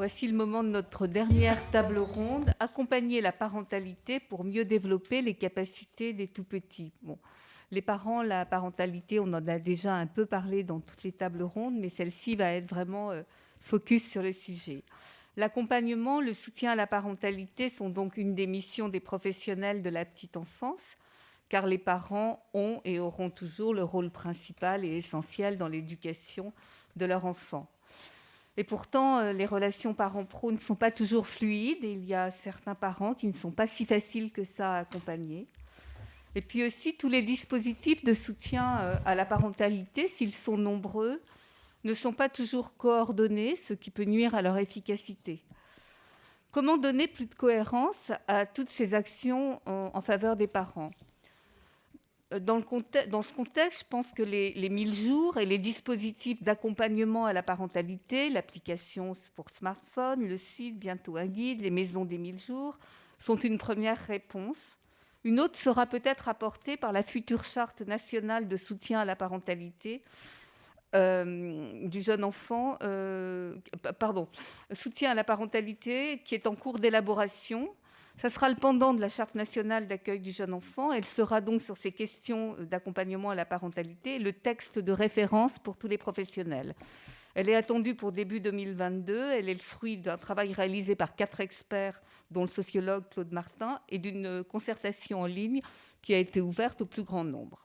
Voici le moment de notre dernière table ronde, accompagner la parentalité pour mieux développer les capacités des tout-petits. Les parents, la parentalité, on en a déjà un peu parlé dans toutes les tables rondes, mais celle-ci va être vraiment euh, focus sur le sujet. L'accompagnement, le soutien à la parentalité sont donc une des missions des professionnels de la petite enfance, car les parents ont et auront toujours le rôle principal et essentiel dans l'éducation de leur enfant. Et pourtant, euh, les relations parents-pro ne sont pas toujours fluides et il y a certains parents qui ne sont pas si faciles que ça à accompagner. Et puis aussi, tous les dispositifs de soutien euh, à la parentalité, s'ils sont nombreux, ne sont pas toujours coordonnés, ce qui peut nuire à leur efficacité. Comment donner plus de cohérence à toutes ces actions en faveur des parents? Dans, ce contexte, je pense que les, les 1000 jours et les dispositifs d'accompagnement à la parentalité, l'application pour smartphone, le site, bientôt un guide, les maisons des 1000 jours, sont une première réponse. Une autre sera peut-être apportée par la future charte nationale de soutien à la parentalité euh, du jeune enfant, euh, pardon, soutien à la parentalité qui est en cours d'élaboration ça sera le pendant de la Charte nationale d'accueil du jeune enfant. Elle sera donc sur ces questions d'accompagnement à la parentalité le texte de référence pour tous les professionnels. Elle est attendue pour début 2022. Elle est le fruit d'un travail réalisé par quatre experts, dont le sociologue Claude Martin, et d'une concertation en ligne qui a été ouverte au plus grand nombre.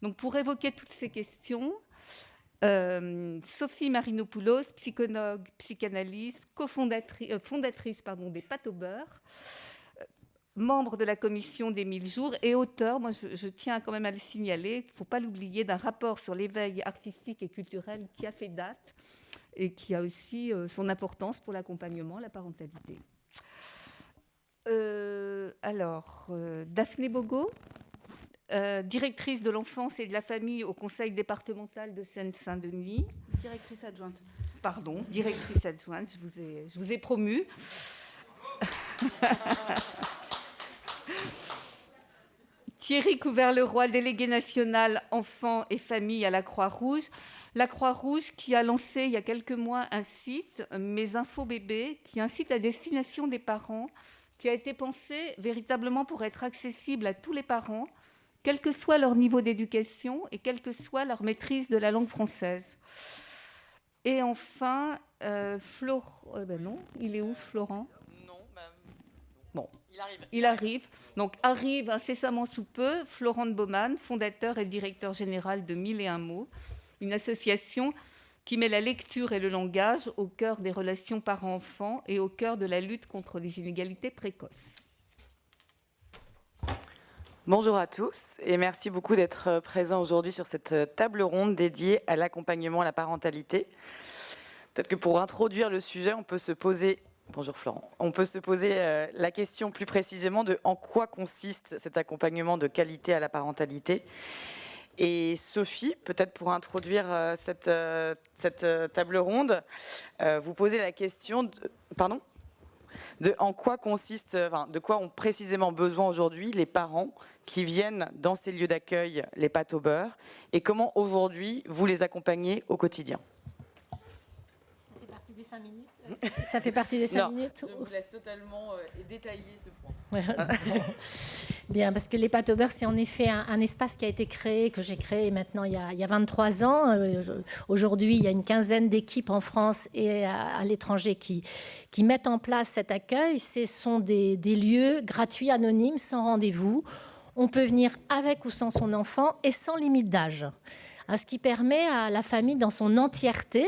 Donc, pour évoquer toutes ces questions, euh, Sophie Marinopoulos, psychologue, psychanalyste, cofondatrice euh, fondatrice, des pâtes au beurre, membre de la commission des 1000 jours et auteur, moi je, tiens quand même à le signaler, il ne faut pas l'oublier, d'un rapport sur l'éveil artistique et culturel qui a fait date et qui a aussi euh, son importance pour l'accompagnement, la parentalité. Euh, alors, euh, Daphné Bogo, directrice de l'enfance et de la famille au conseil départemental de Seine-Saint-Denis. Directrice adjointe. Pardon, directrice adjointe, je vous ai, je vous ai promu. Thierry Couvert-Leroy, délégué national enfants et familles à la Croix-Rouge. La Croix-Rouge qui a lancé il y a quelques mois un site, Mes Infos Bébés, qui est un site à destination des parents, qui a été pensé véritablement pour être accessible à tous les parents, quel que soit leur niveau d'éducation et quelle que soit leur maîtrise de la langue française. Et enfin, euh, Florent, euh, ben non, il est où Florent? Bon, il arrive. Il arrive. Donc arrive incessamment sous peu Florent Baumann, fondateur et directeur général de Mille et un mots, une association qui met la lecture et le langage au cœur des relations parents-enfants et au cœur de la lutte contre les inégalités précoces. Bonjour à tous et merci beaucoup d'être présents aujourd'hui sur cette table ronde dédiée à l'accompagnement à la parentalité. Peut-être que pour introduire le sujet, on peut se poser Bonjour Florent. On peut se poser euh, la question plus précisément de en quoi consiste cet accompagnement de qualité à la parentalité. Et Sophie, peut-être pour introduire euh, cette, euh, cette table ronde, vous posez la question de, pardon? De en quoi consiste, de quoi ont précisément besoin aujourd'hui les parents qui viennent dans ces lieux d'accueil, les pâtes au beurre, et comment aujourd'hui vous les accompagnez au quotidien. Ça fait partie des cinq minutes. Ça fait partie des cinq minutes Je vous laisse totalement euh, détailler ce point. Bien, parce que les pâtes au beurre, c'est en effet un, espace qui a été créé, que j'ai créé maintenant il y, a, il y a 23 ans. Euh, aujourd'hui, il y a une quinzaine d'équipes en France et à, l'étranger qui, qui mettent en place cet accueil. Ce sont des, des lieux gratuits, anonymes, sans rendez-vous. On peut venir avec ou sans son enfant et sans limite d'âge ce qui permet à la famille dans son entièreté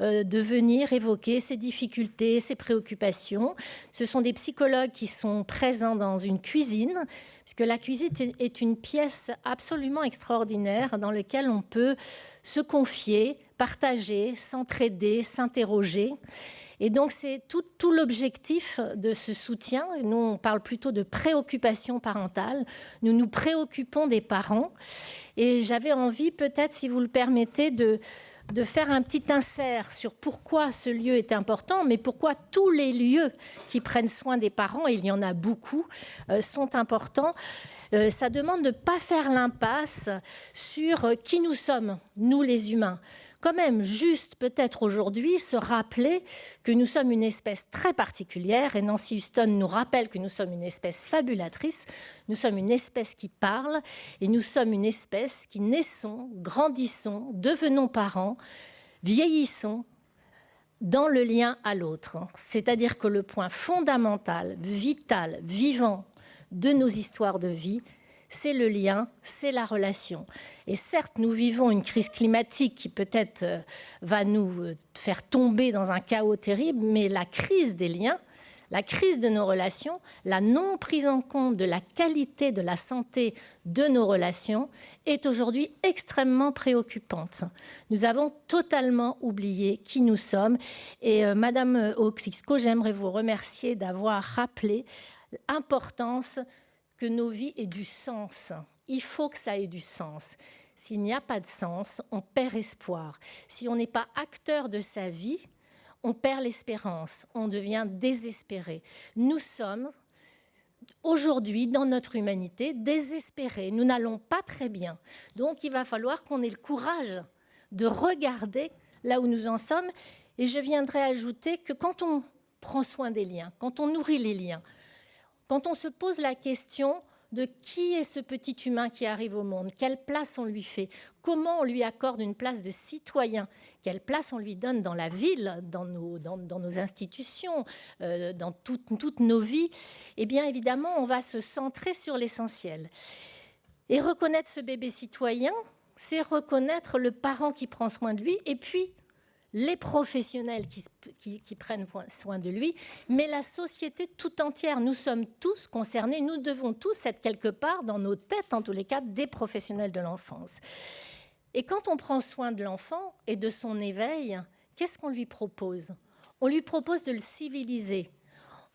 euh, de venir évoquer ses difficultés, ses préoccupations. Ce sont des psychologues qui sont présents dans une cuisine, puisque la cuisine est une pièce absolument extraordinaire dans laquelle on peut se confier, partager, s'entraider, s'interroger. Et donc, c'est tout, l'objectif de ce soutien. Nous, on parle plutôt de préoccupation parentale. Nous nous préoccupons des parents. Et j'avais envie, peut-être, si vous le permettez, de faire un petit insert sur pourquoi ce lieu est important, mais pourquoi tous les lieux qui prennent soin des parents, il y en a beaucoup, euh, sont importants. Euh, ça demande de ne pas faire l'impasse sur qui nous sommes, nous les humains quand même juste peut-être aujourd'hui se rappeler que nous sommes une espèce très particulière. Et Nancy Houston nous rappelle que nous sommes une espèce fabulatrice, nous sommes une espèce qui parle. Et nous sommes une espèce qui naissons, grandissons, devenons parents, vieillissons dans le lien à l'autre. C'est-à-dire que le point fondamental, vital, vivant de nos histoires de vie, c'est le lien, c'est la relation. Et certes, nous vivons une crise climatique qui peut-être euh, va nous euh, faire tomber dans un chaos terrible, mais la crise des liens, la crise de nos relations, la non prise en compte de la qualité de la santé de nos relations est aujourd'hui extrêmement préoccupante. Nous avons totalement oublié qui nous sommes. Et euh, Madame Oxixco, j'aimerais vous remercier d'avoir rappelé l'importance que nos vies aient du sens. Il faut que ça ait du sens. S'il n'y a pas de sens, on perd espoir. Si on n'est pas acteur de sa vie, on perd l'espérance, on devient désespéré. Nous sommes aujourd'hui, dans notre humanité, désespérés. Nous n'allons pas très bien. Donc il va falloir qu'on ait le courage de regarder là où nous en sommes. Et je viendrai ajouter que quand on prend soin des liens, quand on nourrit les liens, quand on se pose la question de qui est ce petit humain qui arrive au monde, quelle place on lui fait, comment on lui accorde une place de citoyen, quelle place on lui donne dans la ville, dans nos, institutions, euh, dans toutes nos vies, eh bien évidemment, on va se centrer sur l'essentiel. Et reconnaître ce bébé citoyen, c'est reconnaître le parent qui prend soin de lui, et puis les professionnels qui, prennent soin de lui, mais la société tout entière. Nous sommes tous concernés, nous devons tous être quelque part dans nos têtes, en tous les cas, des professionnels de l'enfance. Et quand on prend soin de l'enfant et de son éveil, qu'est-ce qu'on lui propose? On lui propose de le civiliser.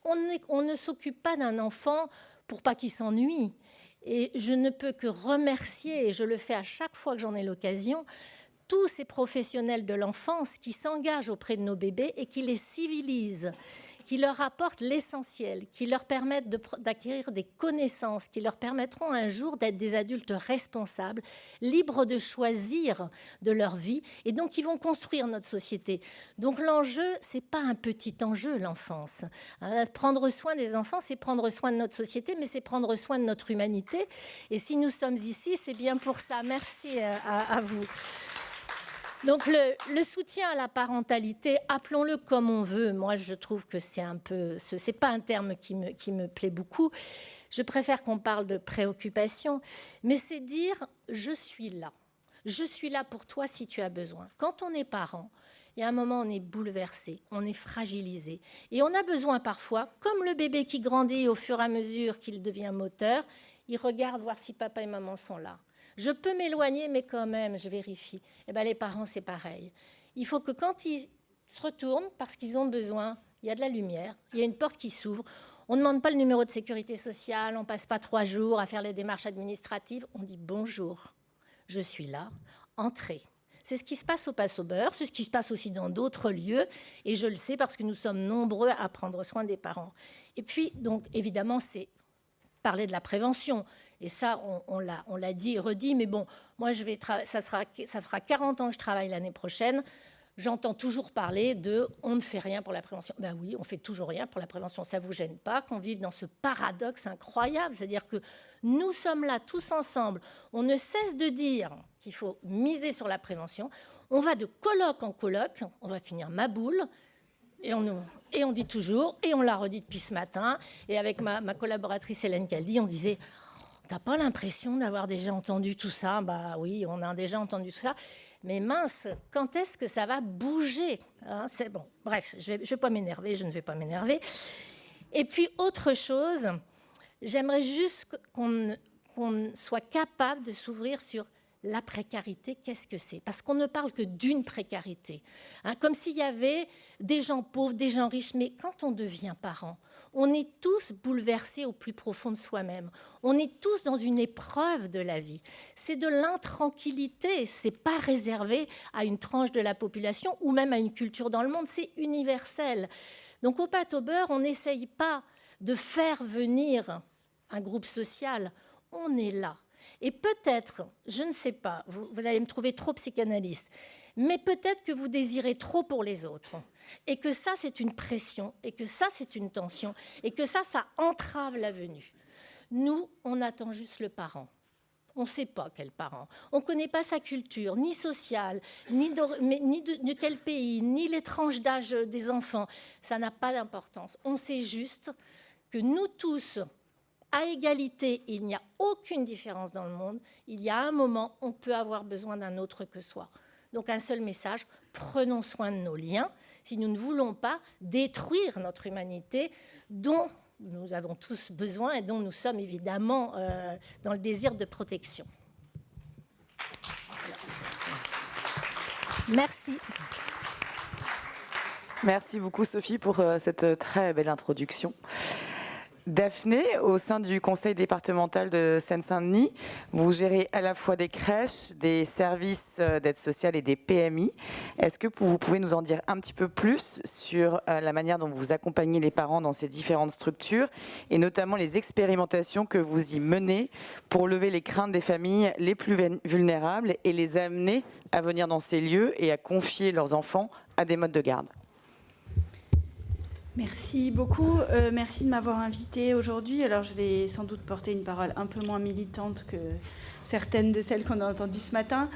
On, on ne s'occupe pas d'un enfant pour pas qu'il s'ennuie. Et je ne peux que remercier, et je le fais à chaque fois que j'en ai l'occasion, tous ces professionnels de l'enfance qui s'engagent auprès de nos bébés et qui les civilisent, qui leur apportent l'essentiel, qui leur permettent d'acquérir des connaissances, qui leur permettront un jour d'être des adultes responsables, libres de choisir de leur vie, et donc ils vont construire notre société. Donc l'enjeu, c'est pas un petit enjeu, l'enfance. Hein, prendre soin des enfants, c'est prendre soin de notre société, mais c'est prendre soin de notre humanité. Et si nous sommes ici, c'est bien pour ça. Merci euh, à vous. Donc le, soutien à la parentalité, appelons-le comme on veut. Moi, je trouve que c'est un peu, c'est pas un terme qui me, qui me plaît beaucoup. Je préfère qu'on parle de préoccupation, mais c'est dire je suis là. Je suis là pour toi si tu as besoin. Quand on est parent, il y a un moment, on est bouleversé, on est fragilisé. Et on a besoin parfois, comme le bébé qui grandit au fur et à mesure qu'il devient moteur, il regarde voir si papa et maman sont là. Je peux m'éloigner, mais quand même, je vérifie. Eh ben, les parents, c'est pareil. Il faut que quand ils se retournent, parce qu'ils ont besoin, il y a de la lumière, il y a une porte qui s'ouvre. On ne demande pas le numéro de sécurité sociale, on ne passe pas trois jours à faire les démarches administratives. On dit bonjour, je suis là, entrez. C'est ce qui se passe au Passe au beurre, c'est ce qui se passe aussi dans d'autres lieux, et je le sais parce que nous sommes nombreux à prendre soin des parents. Et puis, donc, évidemment, c'est parler de la prévention. Et ça, on, l'a dit et redit, mais bon, moi, ça, fera 40 ans que je travaille l'année prochaine. J'entends toujours parler de on ne fait rien pour la prévention. Ben oui, on fait toujours rien pour la prévention. Ça vous gêne pas qu'on vive dans ce paradoxe incroyable, c'est-à-dire que nous sommes là tous ensemble. On ne cesse de dire qu'il faut miser sur la prévention. On va de colloque en colloque. On va finir ma boule. Et on, dit toujours, et on l'a redit depuis ce matin, et avec ma, ma collaboratrice Hélène Caldi, on disait T'as pas l'impression d'avoir déjà entendu tout ça? Bah oui, on a déjà entendu tout ça. Mais mince, quand est-ce que ça va bouger hein? C'est bon. Bref, je ne vais, pas m'énerver, je ne vais pas m'énerver. Et puis autre chose, j'aimerais juste qu'on soit capable de s'ouvrir sur la précarité, qu'est-ce que c'est? Parce qu'on ne parle que d'une précarité. Hein, comme s'il y avait des gens pauvres, des gens riches. Mais quand on devient parent, On est tous bouleversés au plus profond de soi-même. On est tous dans une épreuve de la vie. C'est de l'intranquillité. C'est pas réservé à une tranche de la population ou même à une culture dans le monde. C'est universel. Donc au pâte au beurre, on n'essaye pas de faire venir un groupe social. On est là. Et peut-être, je ne sais pas, vous, allez me trouver trop psychanalyste, mais peut-être que vous désirez trop pour les autres, et que ça, c'est une pression, et que ça, c'est une tension, et que ça, ça entrave la venue. Nous, on attend juste le parent. On ne sait pas quel parent. On ne connaît pas sa culture, ni sociale, ni, de, de, quel pays, ni les tranches d'âge des enfants. Ça n'a pas d'importance. On sait juste que nous tous, à égalité, il n'y a aucune différence dans le monde. Il y a un moment, on peut avoir besoin d'un autre que soi. Donc un seul message, prenons soin de nos liens si nous ne voulons pas détruire notre humanité dont nous avons tous besoin et dont nous sommes évidemment euh, dans le désir de protection. Merci. Merci beaucoup Sophie pour euh, cette très belle introduction. Daphné, au sein du conseil départemental de Seine-Saint-Denis, vous gérez à la fois des crèches, des services euh, d'aide sociale et des PMI. Est-ce que vous pouvez nous en dire un petit peu plus sur euh, la manière dont vous accompagnez les parents dans ces différentes structures et notamment les expérimentations que vous y menez pour lever les craintes des familles les plus vulnérables et les amener à venir dans ces lieux et à confier leurs enfants à des modes de garde? Merci beaucoup. Euh, merci de m'avoir invité aujourd'hui. Alors, je vais sans doute porter une parole un peu moins militante que certaines de celles qu'on a entendues ce matin.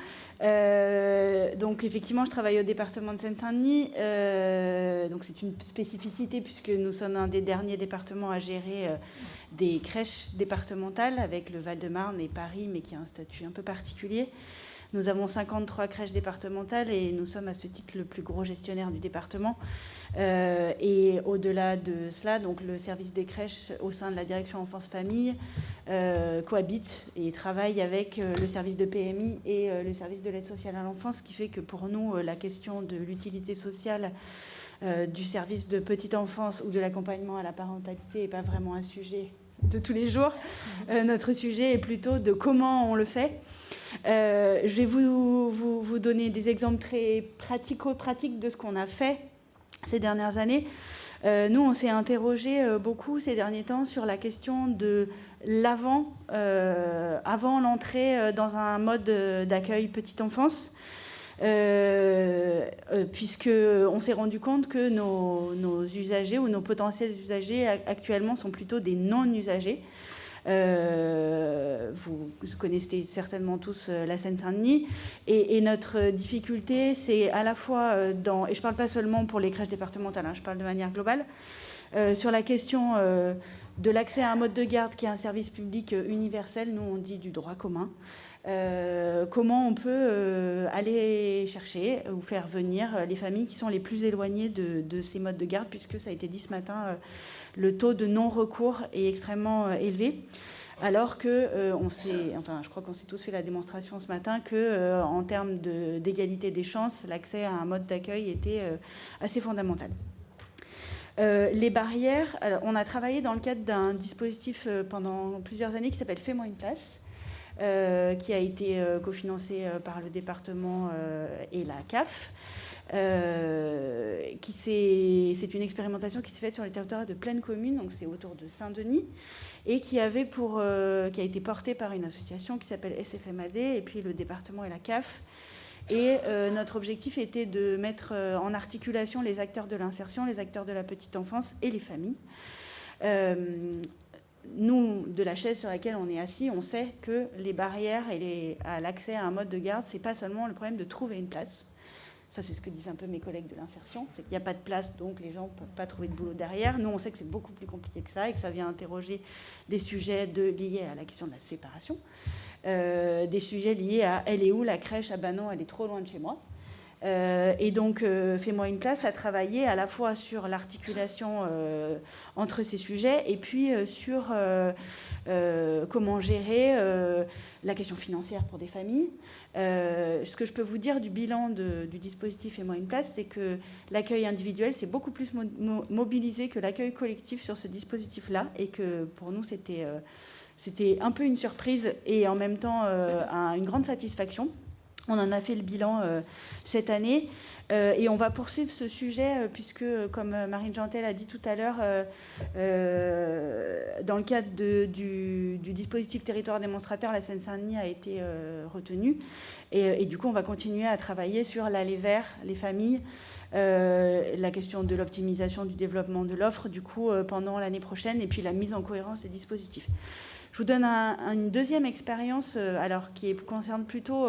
Euh, donc, effectivement, je travaille au département de Seine-Saint-Denis. Euh, donc, c'est une spécificité puisque nous sommes un des derniers départements à gérer des crèches départementales avec le Val-de-Marne et Paris, mais qui a un statut un peu particulier. Nous avons 53 crèches départementales et nous sommes à ce titre le plus gros gestionnaire du département. Euh, et au-delà de cela, donc le service des crèches au sein de la direction enfance-famille euh, cohabite et travaille avec euh, le service de PMI et le service de l'aide sociale à l'enfance, ce qui fait que pour nous, la question de l'utilité sociale du service de petite enfance ou de l'accompagnement à la parentalité n'est pas vraiment un sujet de tous les jours. notre sujet est plutôt de comment on le fait. Je vais vous, donner des exemples très pratico-pratiques de ce qu'on a fait ces dernières années. Euh, nous, on s'est interrogé euh, beaucoup ces derniers temps sur la question de l'avant, euh, avant l'entrée dans un mode d'accueil petite enfance, puisque on s'est rendu compte que nos, usagers ou nos potentiels usagers actuellement sont plutôt des non-usagers. Euh, vous connaissez certainement tous euh, la Seine-Saint-Denis. Et, notre difficulté, c'est à la fois euh, dans, et je ne parle pas seulement pour les crèches départementales, hein, je parle de manière globale, sur la question de l'accès à un mode de garde qui est un service public universel, nous on dit du droit commun. Comment on peut aller chercher ou faire venir les familles qui sont les plus éloignées de, ces modes de garde, puisque ça a été dit ce matin le taux de non-recours est extrêmement euh, élevé. Alors que euh, on enfin, je crois qu'on s'est tous fait la démonstration ce matin que, euh, en termes d'égalité des chances, l'accès à un mode d'accueil était assez fondamental. les barrières, on a travaillé dans le cadre d'un dispositif pendant plusieurs années qui s'appelle Fais-moi une place, qui a été cofinancé par le département et la CAF. Euh, c'est une expérimentation qui s'est faite sur les territoires de pleine commune, donc c'est autour de Saint-Denis, et qui, avait pour, euh, qui a été portée par une association qui s'appelle SFMAD, et puis le département et la CAF. Et euh, notre objectif était de mettre en articulation les acteurs de l'insertion, les acteurs de la petite enfance et les familles. Nous, de la chaise sur laquelle on est assis, on sait que les barrières et à l'accès à un mode de garde, c'est pas seulement le problème de trouver une place, ça, c'est ce que disent un peu mes collègues de l'insertion. C'est qu'il n'y a pas de place, donc les gens ne peuvent pas trouver de boulot derrière. Nous, on sait que c'est beaucoup plus compliqué que ça et que ça vient interroger des sujets liés à la question de la séparation, euh, des sujets liés à elle est où la crèche Ah ben non, elle est trop loin de chez moi. Euh, et donc, euh, fais-moi une place à travailler à la fois sur l'articulation entre ces sujets et puis sur comment gérer la question financière pour des familles. ce que je peux vous dire du bilan du dispositif Et moi une place, c'est que l'accueil individuel s'est beaucoup plus mobilisé que l'accueil collectif sur ce dispositif-là, et que pour nous, c'était un peu une surprise et en même temps une grande satisfaction. On en a fait le bilan cette année. Euh, et on va poursuivre ce sujet euh, puisque, comme Marine Jantel a dit tout à l'heure, euh, dans le cadre du, dispositif territoire démonstrateur, la Seine-Saint-Denis a été retenue. Et, du coup, on va continuer à travailler sur l'aller vers les familles, la question de l'optimisation du développement de l'offre, du coup, pendant l'année prochaine, et puis la mise en cohérence des dispositifs. Je vous donne une deuxième expérience, alors qui concerne plutôt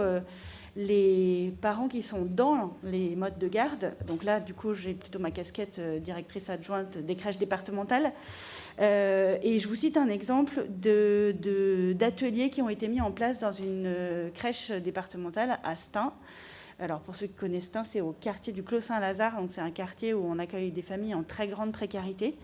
les parents qui sont dans les modes de garde. Donc là, du coup, j'ai plutôt ma casquette euh, directrice adjointe des crèches départementales. Euh, et je vous cite un exemple d'ateliers qui ont été mis en place dans une euh, crèche départementale à Stein. Alors pour ceux qui connaissent Stein, c'est au quartier du Clos Saint-Lazare, donc c'est un quartier où on accueille des familles en très grande précarité.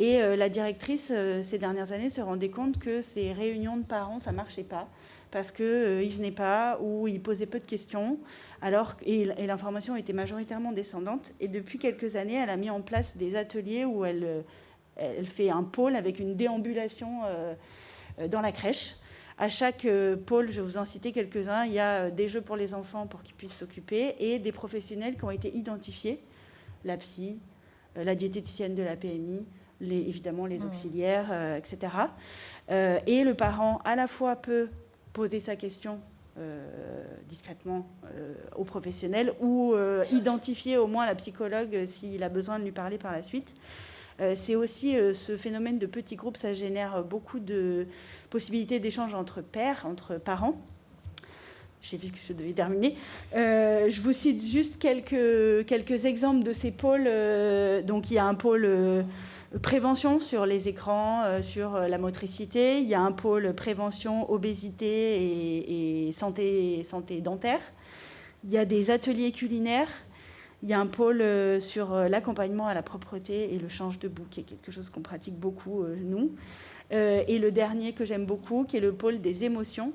Et la directrice, ces dernières années, se rendait compte que ces réunions de parents, ça marchait pas parce qu'ils euh, ne venaient pas ou ils posaient peu de questions, alors, et, l'information était majoritairement descendante. Et depuis quelques années, elle a mis en place des ateliers où elle, euh, elle fait un pôle avec une déambulation euh, dans la crèche. À chaque pôle, je vais vous en citer quelques-uns, il y a des jeux pour les enfants pour qu'ils puissent s'occuper et des professionnels qui ont été identifiés, la psy, la diététicienne de la PMI, les, évidemment les mmh. auxiliaires, etc. et le parent à la fois peut poser sa question euh, discrètement euh, aux professionnels ou euh, identifier au moins la psychologue s'il a besoin de lui parler par la suite. c'est aussi ce phénomène de petits groupes, ça génère beaucoup de possibilités d'échange entre pères, entre parents. J'ai vu que je devais terminer. je vous cite juste quelques, quelques exemples de ces pôles. donc il y a un pôle prévention sur les écrans, euh, sur euh, la motricité. Il y a un pôle prévention, obésité et, santé, santé dentaire. Il y a des ateliers culinaires. Il y a un pôle euh, sur l'accompagnement à la propreté et le change de boue, qui est quelque chose qu'on pratique beaucoup, nous. et le dernier que j'aime beaucoup, qui est le pôle des émotions,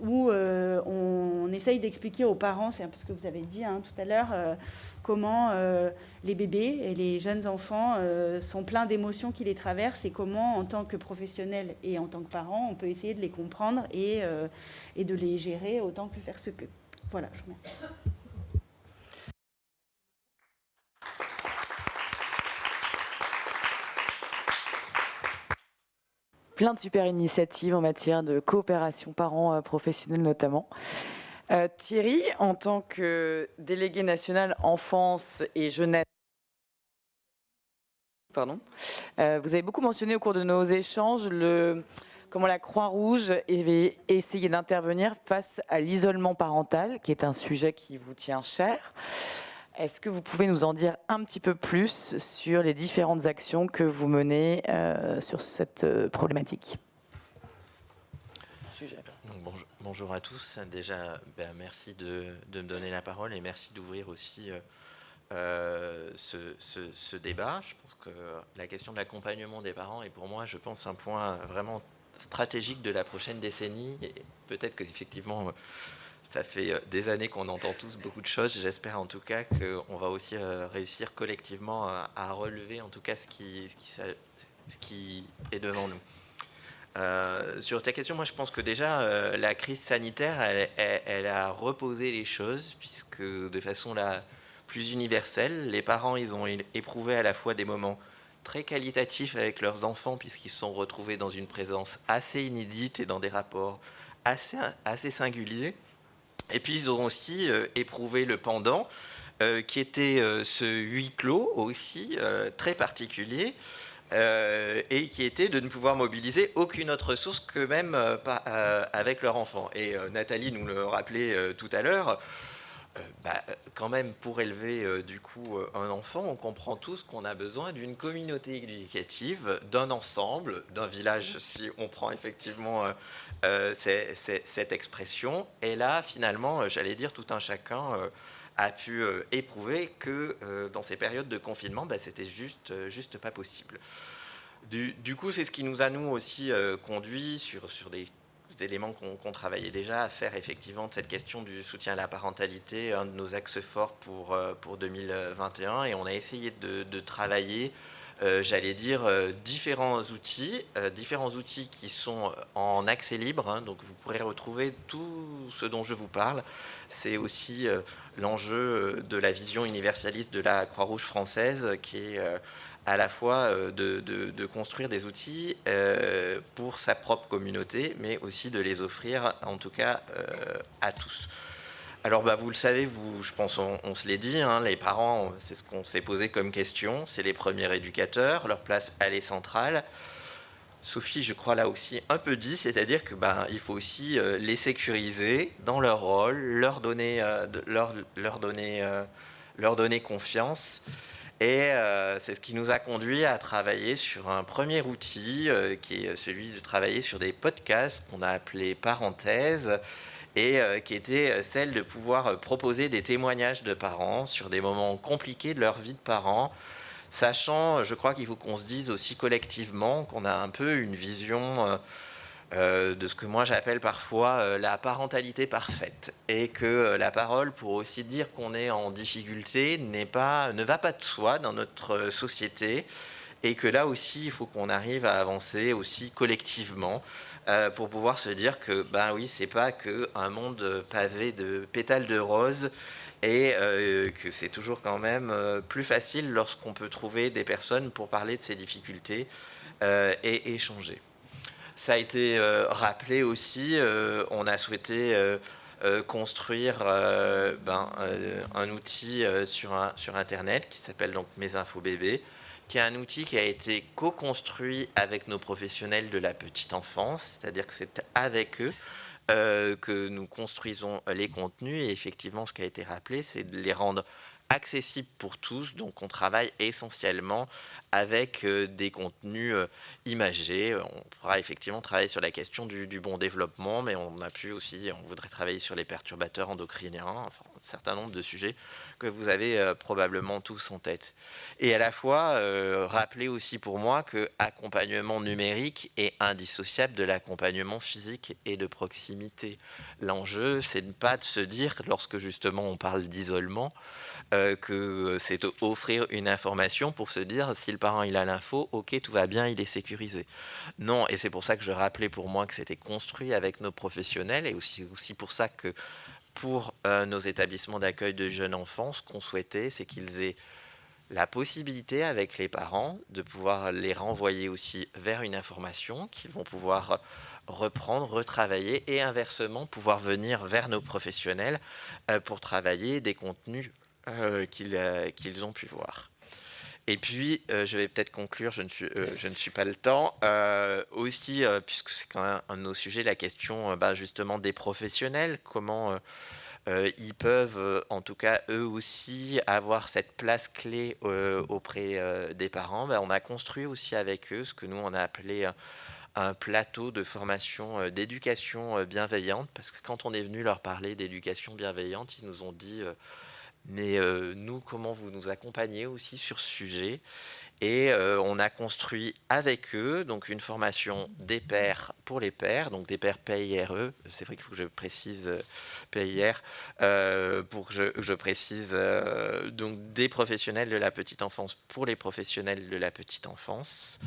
où on, essaye d'expliquer aux parents, c'est un peu ce que vous avez dit hein, tout à l'heure, comment euh, les bébés et les jeunes enfants euh, sont pleins d'émotions qui les traversent et comment, en tant que professionnels et en tant que parents, on peut essayer de les comprendre et, euh, de les gérer autant que faire se peut. Voilà, je remercie. Plein de super initiatives en matière de coopération parents professionnels notamment. Euh, Thierry, en tant que délégué national enfance et jeunesse, pardon, euh, vous avez beaucoup mentionné au cours de nos échanges le, comment la Croix-Rouge avait essayé d'intervenir face à l'isolement parental, qui est un sujet qui vous tient cher. Est-ce que vous pouvez nous en dire un petit peu plus sur les différentes actions que vous menez euh, sur cette problématique? Bonjour à tous. Déjà, ben, merci de, me donner la parole et merci d'ouvrir aussi euh, euh, ce, débat. Je pense que la question de l'accompagnement des parents est pour moi, je pense, un point vraiment stratégique de la prochaine décennie. Peut-être qu'effectivement, ça fait des années qu'on entend tous beaucoup de choses. J'espère en tout cas qu'on va aussi euh, réussir collectivement à, relever en tout cas ce qui est devant nous. Euh, sur ta question, moi je pense que déjà euh, la crise sanitaire, elle, a reposé les choses, puisque de façon la plus universelle, les parents, ils ont éprouvé à la fois des moments très qualitatifs avec leurs enfants, puisqu'ils se sont retrouvés dans une présence assez inédite et dans des rapports assez, singuliers. Et puis ils ont aussi euh, éprouvé le pendant, qui était ce huis clos aussi, très particulier. Euh, et qui était de ne pouvoir mobiliser aucune autre source que même euh, euh, avec leur enfant. Et Nathalie nous le rappelait tout à l'heure. Bah, quand même, pour élever du coup un enfant, on comprend tous qu'on a besoin d'une communauté éducative, d'un ensemble, d'un village, si on prend effectivement cette expression. Et là, finalement, j'allais dire, tout un chacun a pu éprouver que dans ces périodes de confinement, bah, c'était juste, juste pas possible. Du, coup, c'est ce qui nous a, nous aussi, euh, conduit sur, sur des éléments qu'on travaillait déjà à faire effectivement de cette question du soutien à la parentalité un de nos axes forts pour, euh, pour 2021 et on a essayé de, travailler euh, j'allais dire, différents outils, différents outils qui sont en accès libre, hein. donc vous pourrez retrouver tout ce dont je vous parle. C'est aussi l'enjeu de la vision universaliste de la Croix-Rouge française qui est à la fois euh, de, construire des outils euh, pour sa propre communauté, mais aussi de les offrir, en tout cas, euh, à tous. Alors, bah, vous le savez, vous, je pense, on, se l'est dit, hein, les parents, c'est ce qu'on s'est posé comme question, c'est les premiers éducateurs, leur place, elle est centrale. Sophie, je crois là aussi un peu dit, c'est-à-dire que bah, il faut aussi les sécuriser dans leur rôle, leur donner, leur, leur donner, leur donner confiance. Et euh, c'est ce qui nous a conduit à travailler sur un premier outil euh, qui est celui de travailler sur des podcasts qu'on a appelé parenthèses et euh, qui était celle de pouvoir proposer des témoignages de parents sur des moments compliqués de leur vie de parents, sachant, je crois qu'il faut qu'on se dise aussi collectivement qu'on a un peu une vision euh, de ce que moi j'appelle parfois euh, la parentalité parfaite. Et que euh, la parole, pour aussi dire qu'on est en difficulté, pas, ne va pas de soi dans notre société. Et que là aussi, il faut qu'on arrive à avancer aussi collectivement. pour pouvoir se dire que ben oui c'est pas que un monde pavé de pétales de rose et que c'est toujours quand même plus facile lorsqu'on peut trouver des personnes pour parler de ses difficultés et échanger. Ça a été euh, rappelé aussi, euh, on a souhaité euh, construire ben, un outil sur, sur Internet qui s'appelle donc Mes Infos Bébés, qui est un outil qui a été co-construit avec nos professionnels de la petite enfance, c'est-à-dire que c'est avec eux que nous construisons les contenus. Et effectivement, ce qui a été rappelé, c'est de les rendre accessibles pour tous. Donc, on travaille essentiellement avec euh, des contenus euh, imagés. On pourra effectivement travailler sur la question du, bon développement, mais on a pu aussi, on voudrait travailler sur les perturbateurs endocriniens, enfin, un certain nombre de sujets que vous avez euh, probablement tous en tête. Et à la fois, rappeler aussi pour moi que accompagnement numérique est indissociable de l'accompagnement physique et de proximité. L'enjeu, c'est ne pas de se dire, lorsque justement on parle d'isolement, euh, que c'est offrir une information pour se dire si le parent il a l'info, ok tout va bien, il est sécurisé. Non, et c'est pour ça que je rappelais pour moi que c'était construit avec nos professionnels et aussi, aussi pour ça que pour euh, nos établissements d'accueil de jeunes enfants, ce qu'on souhaitait, c'est qu'ils aient la possibilité avec les parents de pouvoir les renvoyer aussi vers une information qu'ils vont pouvoir reprendre, retravailler et inversement pouvoir venir vers nos professionnels euh, pour travailler des contenus euh, qu'ils ont pu voir. Et puis, euh, je vais peut-être conclure, je ne, suis, suis pas le temps, aussi, puisque c'est quand même un de nos sujets, la question bah, justement des professionnels, comment ils peuvent, en tout cas eux aussi, avoir cette place clé auprès des parents. Bah, on a construit aussi avec eux ce que nous, on a appelé un plateau de formation d'éducation bienveillante, parce que quand on est venu leur parler d'éducation bienveillante, ils nous ont dit mais euh, nous, comment vous nous accompagnez aussi sur ce sujet? Et euh, on a construit avec eux donc une formation des pairs pour les pairs, donc des pairs PIRE. C'est vrai qu'il faut que je précise euh, PIR pour que je, je précise donc des professionnels de la petite enfance pour les professionnels de la petite enfance.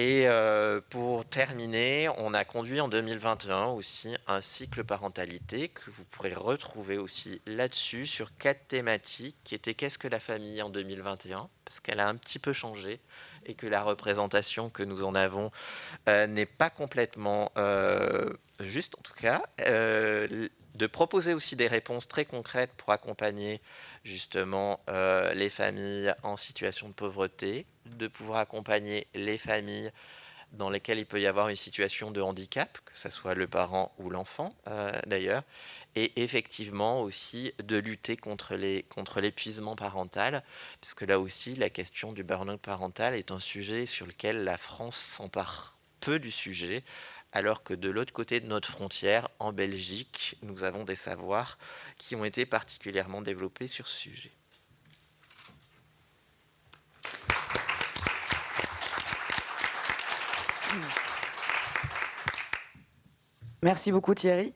Et euh, pour terminer, on a conduit en 2021 aussi un cycle parentalité que vous pourrez retrouver aussi là-dessus sur quatre thématiques qui étaient qu'est-ce que la famille en 2021 parce qu'elle a un petit peu changé et que la représentation que nous en avons euh, n'est pas complètement euh, juste en tout cas. de proposer aussi des réponses très concrètes pour accompagner justement les familles en situation de pauvreté, de pouvoir accompagner les familles dans lesquelles il peut y avoir une situation de handicap, que ce soit le parent ou l'enfant euh, d'ailleurs, et effectivement aussi de lutter contre contre l'épuisement parental, puisque là aussi la question du burn-out parental est un sujet sur lequel la France s'empare peu du sujet, alors que de l'autre côté de notre frontière, en Belgique, nous avons des savoirs qui ont été particulièrement développés sur ce sujet. Merci beaucoup Thierry.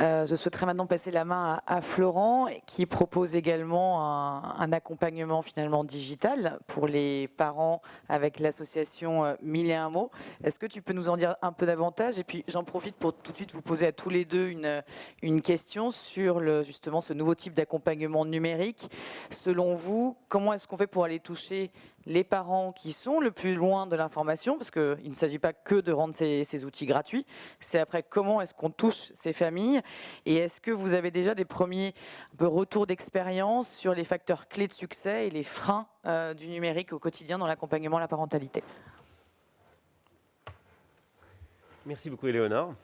Euh, je souhaiterais maintenant passer la main à, Florent, qui propose également un, accompagnement finalement digital pour les parents avec l'association euh, Mille et un mots. Est-ce que tu peux nous en dire un peu davantage? Et puis j'en profite pour tout de suite vous poser à tous les deux une, une question sur justement ce nouveau type d'accompagnement numérique. Selon vous, comment est-ce qu'on fait pour aller toucher les parents qui sont le plus loin de l'information, parce qu'il ne s'agit pas que de rendre ces, outils gratuits, c'est après comment est-ce qu'on touche ces familles, et est-ce que vous avez déjà des premiers retours d'expérience sur les facteurs clés de succès et les freins euh, du numérique au quotidien dans l'accompagnement à la parentalité? Merci beaucoup Éléonore.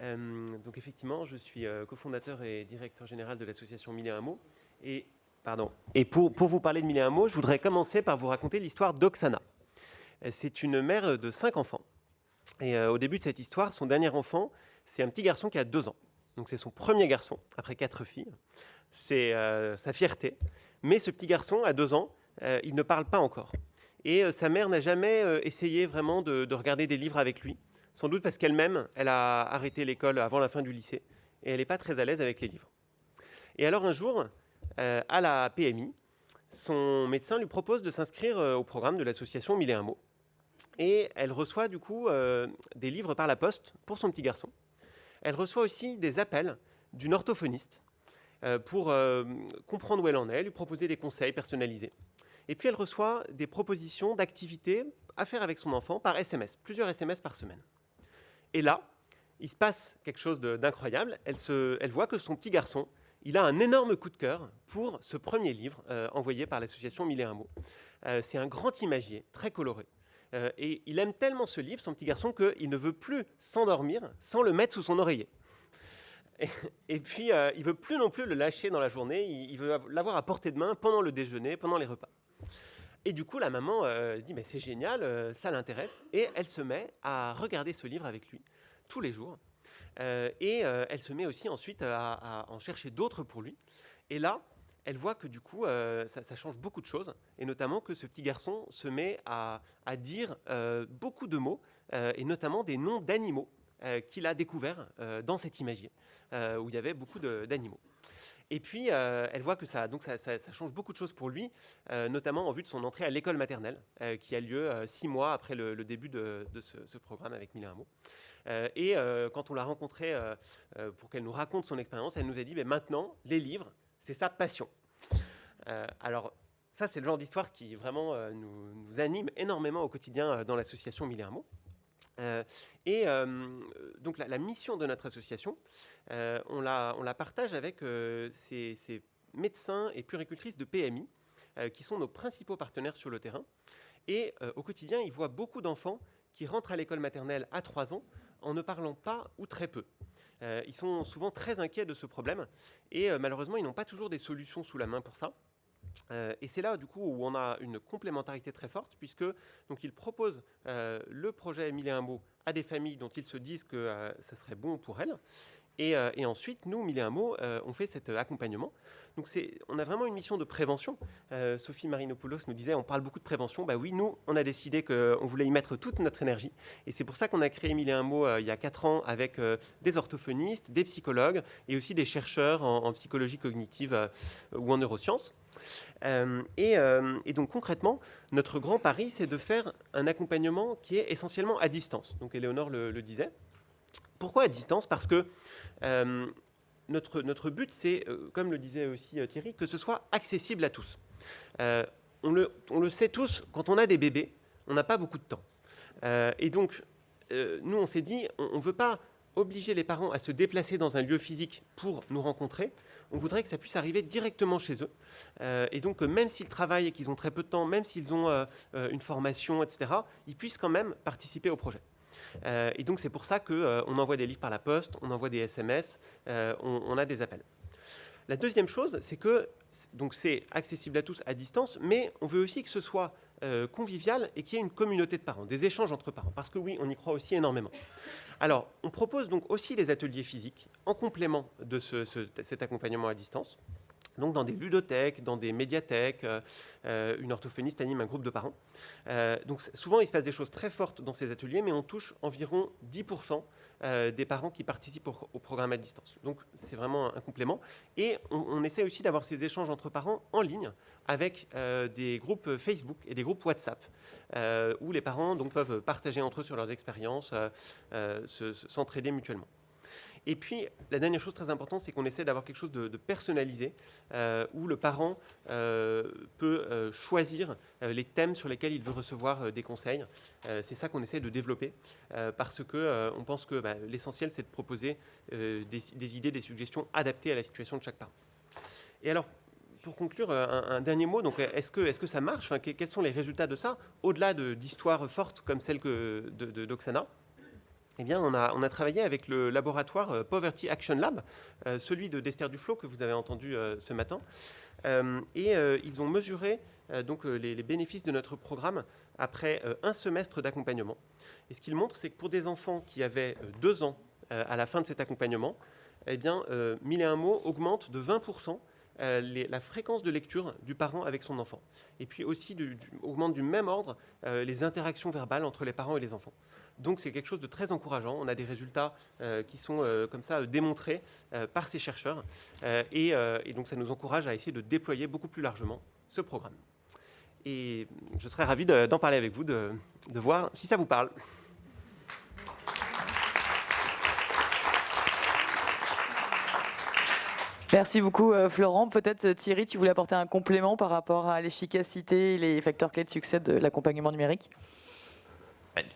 Euh, donc effectivement, je suis euh, cofondateur et directeur général de l'association Mille un et Et pour, vous parler de Mille et un mots, je voudrais commencer par vous raconter l'histoire d'Oksana. C'est une mère de cinq enfants. Et euh, au début de cette histoire, son dernier enfant, c'est un petit garçon qui a deux ans. Donc c'est son premier garçon, après quatre filles. C'est euh, sa fierté. Mais ce petit garçon, à deux ans, euh, il ne parle pas encore. Et sa mère n'a jamais essayé vraiment de, de, regarder des livres avec lui. Sans doute parce qu'elle-même, elle a arrêté l'école avant la fin du lycée. Et elle n'est pas très à l'aise avec les livres. Et alors un jour, euh, à la PMI, son médecin lui propose de s'inscrire euh, au programme de l'association Mille et un mots. Et elle reçoit du coup euh, des livres par la poste pour son petit garçon. Elle reçoit aussi des appels d'une orthophoniste pour comprendre où elle en est, lui proposer des conseils personnalisés. Et puis elle reçoit des propositions d'activités à faire avec son enfant par SMS, plusieurs SMS par semaine. Et là, il se passe quelque chose d'incroyable. Elle voit que son petit garçon il a un énorme coup de cœur pour ce premier livre euh, envoyé par l'association Mille et un mots. Euh, c'est un grand imagier, très coloré. Euh, et il aime tellement ce livre, son petit garçon, qu'il ne veut plus s'endormir sans le mettre sous son oreiller. Et, puis, il veut plus non plus le lâcher dans la journée, il, veut l'avoir à portée de main pendant le déjeuner, pendant les repas. Et du coup, la maman dit, mais c'est génial, ça l'intéresse, et elle se met à regarder ce livre avec lui tous les jours. Euh, et euh, elle se met aussi ensuite à, en chercher d'autres pour lui. Et là, elle voit que du coup, euh, ça, change beaucoup de choses, et notamment que ce petit garçon se met à, dire beaucoup de mots, et notamment des noms d'animaux qu'il a découverts dans cet imagier, où il y avait beaucoup d'animaux. Et puis, elle voit que ça, change beaucoup de choses pour lui, notamment en vue de son entrée à l'école maternelle, qui a lieu six mois après le, début de, ce, programme avec Mille et un mots. Euh, et euh, quand on l'a rencontrée euh, pour qu'elle nous raconte son expérience, elle nous a dit mais maintenant, les livres, c'est sa passion. alors, ça, c'est le genre d'histoire qui vraiment nous, anime énormément au quotidien dans l'association Mille et un mots. et donc la, mission de notre association, on, la, on, la, partage avec ces, ces, médecins et puricultrices de PMI, qui sont nos principaux partenaires sur le terrain. Et au quotidien, ils voient beaucoup d'enfants qui rentrent à l'école maternelle à 3 ans en ne parlant pas ou très peu. Euh, ils sont souvent très inquiets de ce problème et euh, malheureusement, ils n'ont pas toujours des solutions sous la main pour ça. Euh, et c'est là, du coup, où on a une complémentarité très forte, puisque donc ils proposent le projet Mille et à des familles dont ils se disent que ça serait bon pour elles. Euh, et, ensuite, nous, Mille et un mots, euh, on fait cet euh, accompagnement. Donc, on a vraiment une mission de prévention. Sophie Marinopoulos nous disait, on parle beaucoup de prévention. Bah oui, nous, on a décidé qu'on voulait y mettre toute notre énergie. Et c'est pour ça qu'on a créé Mille et un mots il y a quatre ans avec des orthophonistes, des psychologues et aussi des chercheurs en, psychologie cognitive ou en neurosciences. Et, donc concrètement, notre grand pari, c'est de faire un accompagnement qui est essentiellement à distance. Donc Éléonore le disait. Pourquoi à distance? Parce que euh, notre, notre but, c'est, euh, comme le disait aussi euh, Thierry, que ce soit accessible à tous. On le, on, le, sait tous, quand on a des bébés, on n'a pas beaucoup de temps. et donc, nous, on s'est dit, on ne veut pas obliger les parents à se déplacer dans un lieu physique pour nous rencontrer. On voudrait que ça puisse arriver directement chez eux. et donc, même s'ils travaillent et qu'ils ont très peu de temps, même s'ils ont une formation, etc., ils puissent quand même participer au projet. Euh, et donc c'est pour ça qu'on euh, envoie des livres par la poste, on envoie des SMS, euh, on, a des appels. La deuxième chose, c'est que donc c'est accessible à tous à distance, mais on veut aussi que ce soit convivial et qu'il y ait une communauté de parents, des échanges entre parents, parce que oui, on y croit aussi énormément. Alors, on propose donc aussi les ateliers physiques en complément de cet accompagnement à distance. Donc dans des ludothèques, dans des médiathèques. une orthophoniste anime un groupe de parents. donc souvent, il se passe des choses très fortes dans ces ateliers, mais on touche environ 10% des parents qui participent au, programme à distance. Donc c'est vraiment un, complément. Et on, essaie aussi d'avoir ces échanges entre parents en ligne avec des groupes Facebook et des groupes WhatsApp. Euh, où les parents peuvent partager entre eux sur leurs expériences, euh, euh, s'entraider mutuellement. Et puis, la dernière chose très importante, c'est qu'on essaie d'avoir quelque chose de, personnalisé, où le parent peut choisir les thèmes sur lesquels il veut recevoir des conseils. c'est ça qu'on essaie de développer, parce qu'on on pense que bah, l'essentiel, c'est de proposer des, idées, des suggestions adaptées à la situation de chaque parent. Et alors, pour conclure, euh, un, dernier mot. Donc, est-ce que, est que ça marche? Quels sont les résultats de ça, au-delà d'histoires fortes comme celle que, de, d'Oxana eh bien, on a, travaillé avec le laboratoire euh, Poverty Action Lab, euh, celui de d'Esther Duflo que vous avez entendu ce matin. et ils ont mesuré donc, les, bénéfices de notre programme après un semestre d'accompagnement. Et ce qu'ils montrent, c'est que pour des enfants qui avaient deux ans à la fin de cet accompagnement, eh bien, Mille et un mots augmente de 20% euh, la fréquence de lecture du parent avec son enfant. Et puis aussi augmente du même ordre euh, les interactions verbales entre les parents et les enfants. Donc c'est quelque chose de très encourageant. On a des résultats euh, qui sont comme ça démontrés par ces chercheurs. Et, donc ça nous encourage à essayer de déployer beaucoup plus largement ce programme. Et je serais ravi d'en parler avec vous, de voir si ça vous parle. Merci beaucoup euh, Florent. Peut-être euh, Thierry, tu voulais apporter un complément par rapport à l'efficacité et les facteurs clés de succès de l'accompagnement numérique?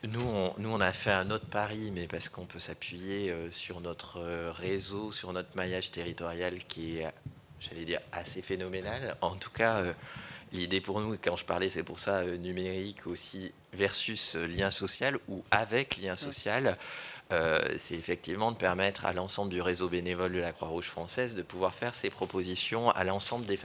Nous on, nous, on a fait un autre pari, mais parce qu'on peut s'appuyer euh, sur notre réseau, sur notre maillage territorial qui est, j'allais dire, assez phénoménal. En tout cas, l'idée pour nous, quand je parlais, c'est pour ça numérique aussi versus lien social ou avec lien social. Euh, c'est effectivement de permettre à l'ensemble du réseau bénévole de la Croix-Rouge française de pouvoir faire ces propositions à l'ensemble des,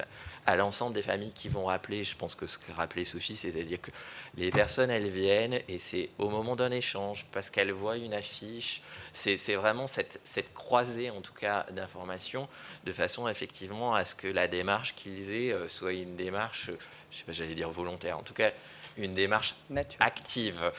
des familles qui vont rappeler. Je pense que ce que rappelait Sophie, c'est-à-dire que les personnes, elles viennent et c'est au moment d'un échange, parce qu'elles voient une affiche. C'est vraiment cette, cette, croisée, en tout cas, d'informations, de façon effectivement à ce que la démarche qu'ils aient euh, soit une démarche, je sais pas, j'allais dire volontaire, en tout cas une démarche active.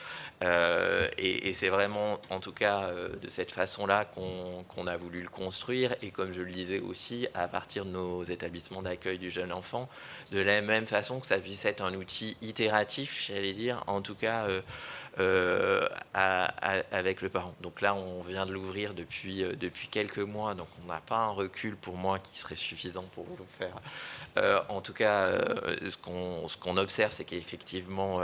Euh, et, c'est vraiment, en tout cas, euh, de cette façon-là qu'on a voulu le construire. Et comme je le disais aussi, à partir de nos établissements d'accueil du jeune enfant, de la même façon que ça puisse être un outil itératif, j'allais dire, en tout cas. Euh, avec le parent. Donc là, on vient de l'ouvrir depuis, depuis quelques mois, donc on n'a pas un recul pour moi qui serait suffisant pour vous faire. en tout cas, ce qu'on observe, c'est qu'effectivement,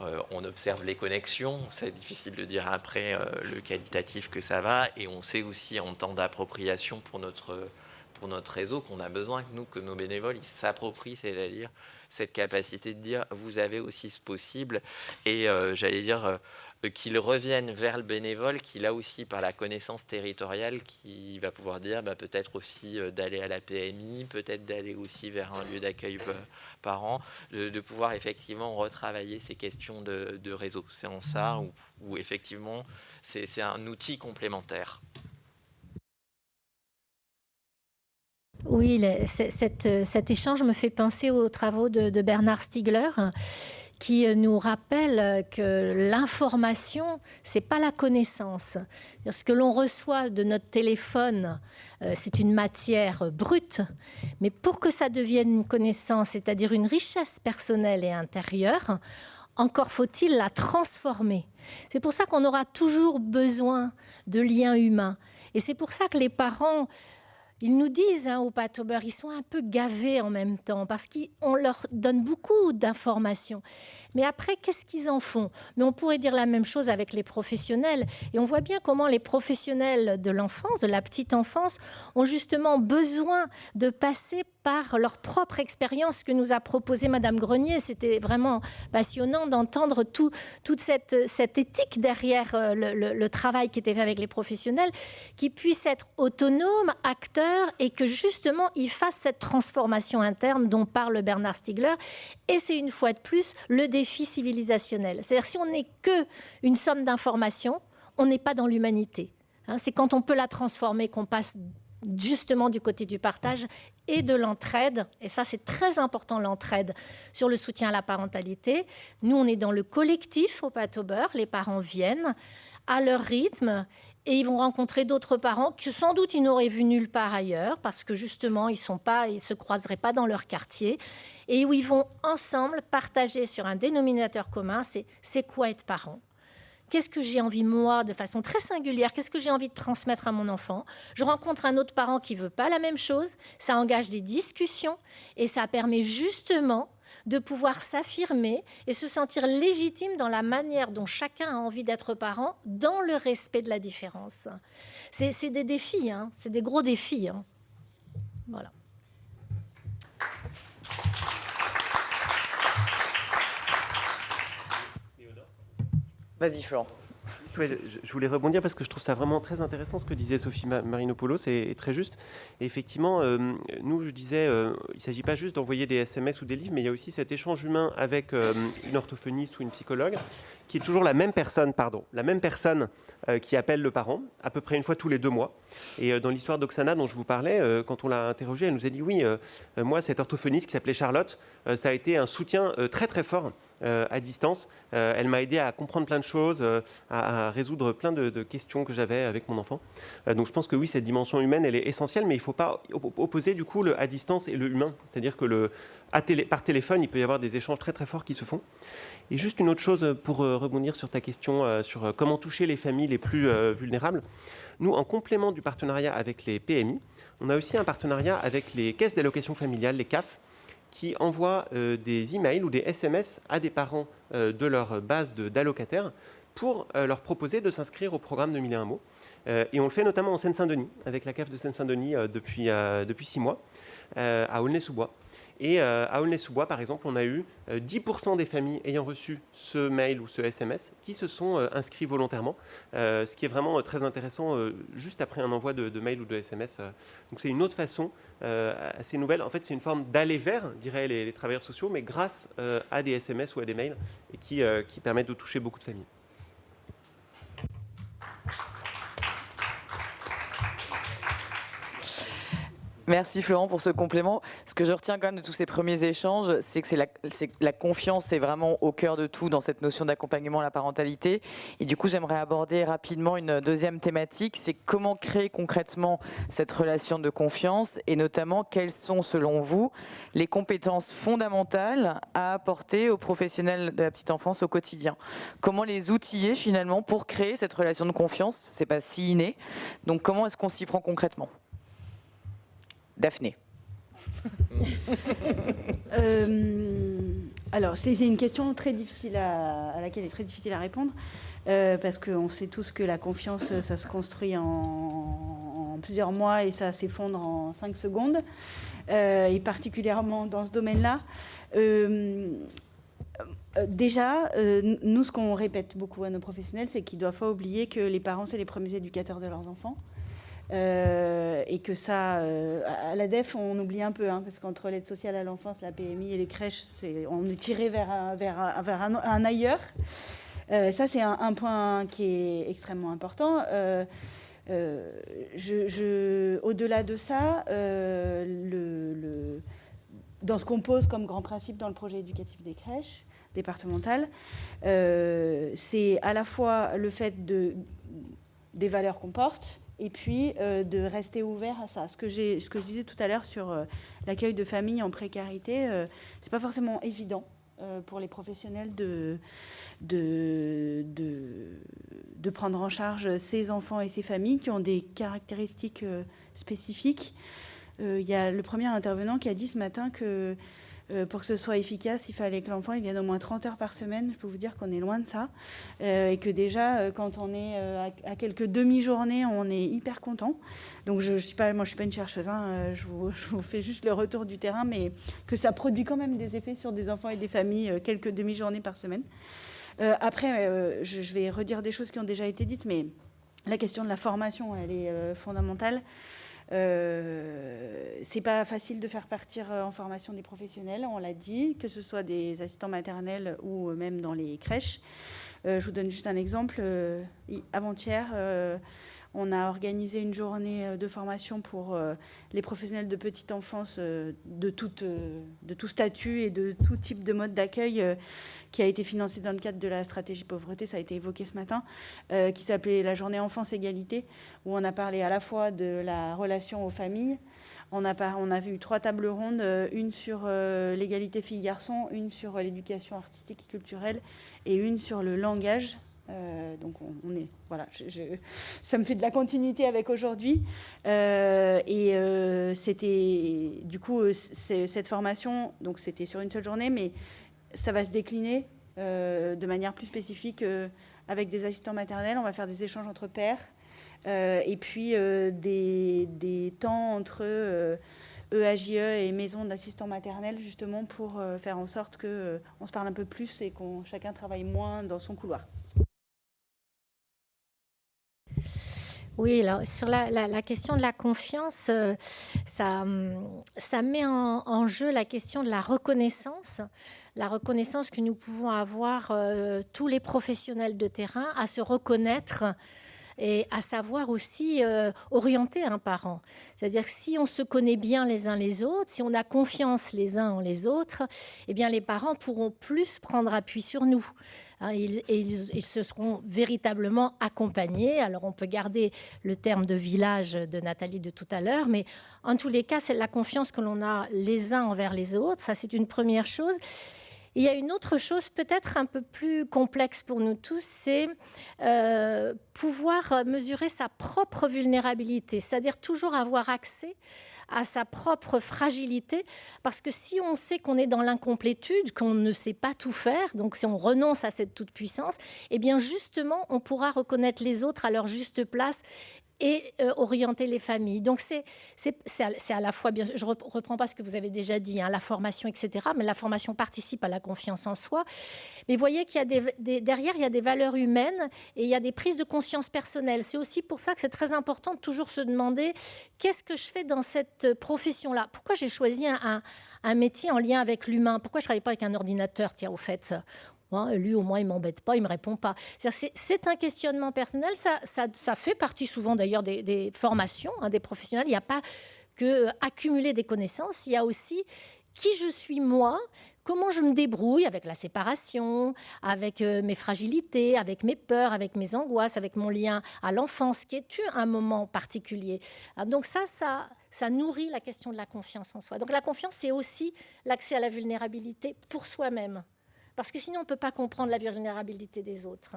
euh, on observe les connexions, c'est difficile de dire après euh, le qualitatif que ça va, et on sait aussi en temps d'appropriation pour notre, pour notre réseau qu'on a besoin que nous, que nos bénévoles, ils s'approprient, c'est-à-dire cette capacité de dire vous avez aussi ce possible et euh, j'allais dire euh, qu'ils reviennent vers le bénévole qui là aussi par la connaissance territoriale qui va pouvoir dire bah, peut-être aussi euh, d'aller à la PMI, peut-être d'aller aussi vers un lieu d'accueil par an, de, pouvoir effectivement retravailler ces questions de, réseau. C'est en ça où effectivement c'est un outil complémentaire. Oui, cet échange me fait penser aux travaux de, Bernard Stiegler qui nous rappelle que l'information, c'est pas la connaissance. Ce que l'on reçoit de notre téléphone, euh, c'est une matière brute, mais pour que ça devienne une connaissance, c'est-à-dire une richesse personnelle et intérieure, encore faut-il la transformer. C'est pour ça qu'on aura toujours besoin de liens humains. Et c'est pour ça que les parents ils nous disent hein, au Patober, ils sont un peu gavés en même temps parce qu'on leur donne beaucoup d'informations. Mais après, qu'est-ce qu'ils en font? Mais on pourrait dire la même chose avec les professionnels. Et on voit bien comment les professionnels de l'enfance, de la petite enfance, ont justement besoin de passer par leur propre expérience que nous a proposé Madame Grenier. C'était vraiment passionnant d'entendre tout, toute cette, cette, éthique derrière euh, le, le, travail qui était fait avec les professionnels, qui puissent être autonomes, acteurs, et que justement ils fassent cette transformation interne dont parle Bernard Stiegler. Et c'est une fois de plus le défi défi civilisationnel. C'est-à-dire si on n'est que une somme d'informations, on n'est pas dans l'humanité. Hein. c'est quand on peut la transformer qu'on passe justement du côté du partage et de l'entraide. Et ça, c'est très important, l'entraide sur le soutien à la parentalité. Nous, on est dans le collectif au beurre. Les parents viennent à leur rythme et ils vont rencontrer d'autres parents que sans doute ils n'auraient vu nulle part ailleurs parce que justement ils sont pas ils se croiseraient pas dans leur quartier et où ils vont ensemble partager sur un dénominateur commun c'est c'est quoi être parent? Qu'est-ce que j'ai envie, moi, de façon très singulière Qu'est-ce que j'ai envie de transmettre à mon enfant? Je rencontre un autre parent qui veut pas la même chose. Ça engage des discussions et ça permet justement de pouvoir s'affirmer et se sentir légitime dans la manière dont chacun a envie d'être parent, dans le respect de la différence. C'est des défis, hein. c'est des gros défis. Hein. Voilà. Vas-y, Florent. je voulais rebondir parce que je trouve ça vraiment très intéressant ce que disait Sophie Marinopoulos, c'est très juste. Effectivement, euh, nous, je disais, euh, il ne s'agit pas juste d'envoyer des SMS ou des livres, mais il y a aussi cet échange humain avec euh, une orthophoniste ou une psychologue, qui est toujours la même personne, pardon, la même personne qui appelle le parent, à peu près une fois tous les deux mois. Et dans l'histoire d'Oksana dont je vous parlais, quand on l'a interrogée, elle nous a dit oui, moi, cette orthophoniste qui s'appelait Charlotte, ça a été un soutien très très fort à distance. Euh, elle m'a aidé à comprendre plein de choses, euh, à, résoudre plein de, questions que j'avais avec mon enfant. donc je pense que oui, cette dimension humaine, elle est essentielle, mais il ne faut pas opposer du coup le à distance et le humain. C'est-à-dire que par téléphone, il peut y avoir des échanges très très forts qui se font. Et juste une autre chose pour rebondir sur ta question sur comment toucher les familles les plus vulnérables. Nous, en complément du partenariat avec les PMI, on a aussi un partenariat avec les caisses d'allocation familiale, les CAF, qui envoient euh, des emails ou des SMS à des parents euh, de leur base d'allocataires pour euh, leur proposer de s'inscrire au programme de 1001 mots. et on le fait notamment en Seine-Saint-Denis, avec la CAF de Seine-Saint-Denis depuis, depuis six mois, à Aulnay-sous-Bois. Et à Aulnay-sous-Bois, par exemple, on a eu 10% des familles ayant reçu ce mail ou ce SMS qui se sont inscrits volontairement, ce qui est vraiment très intéressant juste après un envoi de, mail ou de SMS. Donc c'est une autre façon euh, assez nouvelle. En fait, c'est une forme d'aller vers, diraient les, travailleurs sociaux, mais grâce euh, à des SMS ou à des mails, euh, qui permettent de toucher beaucoup de familles. Merci Florent pour ce complément. Ce que je retiens quand même de tous ces premiers échanges, c'est que c'est la, confiance est vraiment au cœur de tout dans cette notion d'accompagnement à la parentalité. Et du coup, j'aimerais aborder rapidement une deuxième thématique, c'est comment créer concrètement cette relation de confiance et notamment quelles sont selon vous les compétences fondamentales à apporter aux professionnels de la petite enfance au quotidien? Comment les outiller finalement pour créer cette relation de confiance? C'est pas si inné. Donc comment est-ce qu'on s'y prend concrètement? Daphné. Euh, alors, c'est une question très difficile à, laquelle est très difficile à répondre, euh, parce qu'on sait tous que la confiance, ça se construit en, plusieurs mois et ça s'effondre en cinq secondes, euh, et particulièrement dans ce domaine-là. déjà, nous, ce qu'on répète beaucoup à nos professionnels, c'est qu'ils ne doivent pas oublier que les parents, c'est les premiers éducateurs de leurs enfants. Euh, et que ça, euh, à la DEF, on oublie un peu, hein, parce qu'entre l'aide sociale à l'enfance, la PMI et les crèches, on est tiré vers, un, ailleurs. Euh, ça, c'est un, point qui est extrêmement important. Au-delà de ça, dans ce qu'on pose comme grand principe dans le projet éducatif des crèches départementales, c'est à la fois le fait de, des valeurs qu'on porte, et puis euh, de rester ouvert à ça. Ce que, je disais tout à l'heure sur euh, l'accueil de familles en précarité, euh, ce n'est pas forcément évident pour les professionnels de, de, de, prendre en charge ces enfants et ces familles qui ont des caractéristiques spécifiques. Il y a le premier intervenant qui a dit ce matin que euh, pour que ce soit efficace, il fallait que l'enfant vienne au moins 30 heures par semaine. Je peux vous dire qu'on est loin de ça. Euh, et que déjà, euh, quand on est à, quelques demi-journées, on est hyper content. Donc, je, je suis pas, moi, je ne suis pas une chercheuse. Hein, je, vous, fais juste le retour du terrain, mais que ça produit quand même des effets sur des enfants et des familles quelques demi-journées par semaine. après, je, vais redire des choses qui ont déjà été dites, mais la question de la formation, elle est fondamentale. Euh, c'est pas facile de faire partir euh, en formation des professionnels, on l'a dit, que ce soit des assistants maternels ou euh, même dans les crèches. je vous donne juste un exemple. Avant-hier, On a organisé une journée de formation pour les professionnels de petite enfance de, toute, de tout statut et de tout type de mode d'accueil qui a été financé dans le cadre de la stratégie pauvreté, ça a été évoqué ce matin, qui s'appelait la journée enfance égalité, où on a parlé à la fois de la relation aux familles, on a, on a eu trois tables rondes, euh, une sur euh, l'égalité filles-garçons, une sur euh, l'éducation artistique et culturelle et une sur le langage. Donc on, est voilà, ça me fait de la continuité avec aujourd'hui. et c'était du coup cette formation, donc c'était sur une seule journée, mais ça va se décliner de manière plus spécifique avec des assistants maternels. On va faire des échanges entre pairs. Euh, et puis euh, des, des, temps entre EAJE euh, e et maison d'assistants maternels, justement pour faire en sorte qu'on se parle un peu plus et qu'on chacun travaille moins dans son couloir. Oui, sur la, question de la confiance, ça, ça met en, jeu la question de la reconnaissance, la reconnaissance que nous pouvons avoir tous les professionnels de terrain à se reconnaître et à savoir aussi euh, orienter un parent. C'est-à-dire que si on se connaît bien les uns les autres, si on a confiance les uns en les autres, eh bien les parents pourront plus prendre appui sur nous. Hein, et ils, se seront véritablement accompagnés. Alors on peut garder le terme de village de Nathalie de tout à l'heure, mais en tous les cas, c'est la confiance que l'on a les uns envers les autres. Ça, c'est une première chose. Il y a une autre chose peut-être un peu plus complexe pour nous tous, c'est euh, pouvoir mesurer sa propre vulnérabilité, c'est-à-dire toujours avoir accès à sa propre fragilité, parce que si on sait qu'on est dans l'incomplétude, qu'on ne sait pas tout faire, donc si on renonce à cette toute-puissance, eh bien justement, on pourra reconnaître les autres à leur juste place et euh, orienter les familles. Donc c'est à, la fois, bien, je reprends pas ce que vous avez déjà dit, hein, la formation, etc., mais la formation participe à la confiance en soi. Mais voyez qu'il y a des, derrière, il y a des valeurs humaines et il y a des prises de conscience personnelles. C'est aussi pour ça que c'est très important de toujours se demander qu'est-ce que je fais dans cette profession-là? Pourquoi j'ai choisi un, un métier en lien avec l'humain? Pourquoi je travaille pas avec un ordinateur Tiens, au fait, lui, au moins, il m'embête pas, il me répond pas. C'est un questionnement personnel. Ça, fait partie souvent d'ailleurs des, formations hein, des professionnels. Il n'y a pas que accumuler des connaissances. Il y a aussi qui je suis moi, comment je me débrouille avec la séparation, avec euh, mes fragilités, avec mes peurs, avec mes angoisses, avec mon lien à l'enfance, qui est un moment particulier. Ah, donc ça, ça nourrit la question de la confiance en soi. Donc la confiance, c'est aussi l'accès à la vulnérabilité pour soi-même. Parce que sinon, on ne peut pas comprendre la vulnérabilité des autres.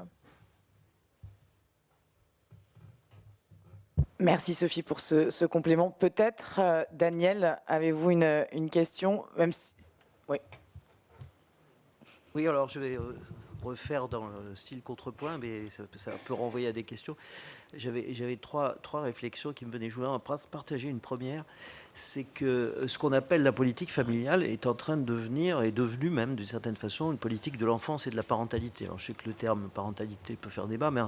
Merci Sophie pour ce, complément. Peut-être, euh, Daniel, avez-vous une, question même Oui. Oui, alors je vais euh, refaire dans le style contrepoint, mais ça, peut renvoyer à des questions. J'avais trois, trois réflexions qui me venaient jouer. On partager une première c'est que ce qu'on appelle la politique familiale est en train de devenir, est devenu même d'une certaine façon, une politique de l'enfance et de la parentalité. Alors je sais que le terme parentalité peut faire débat, mais...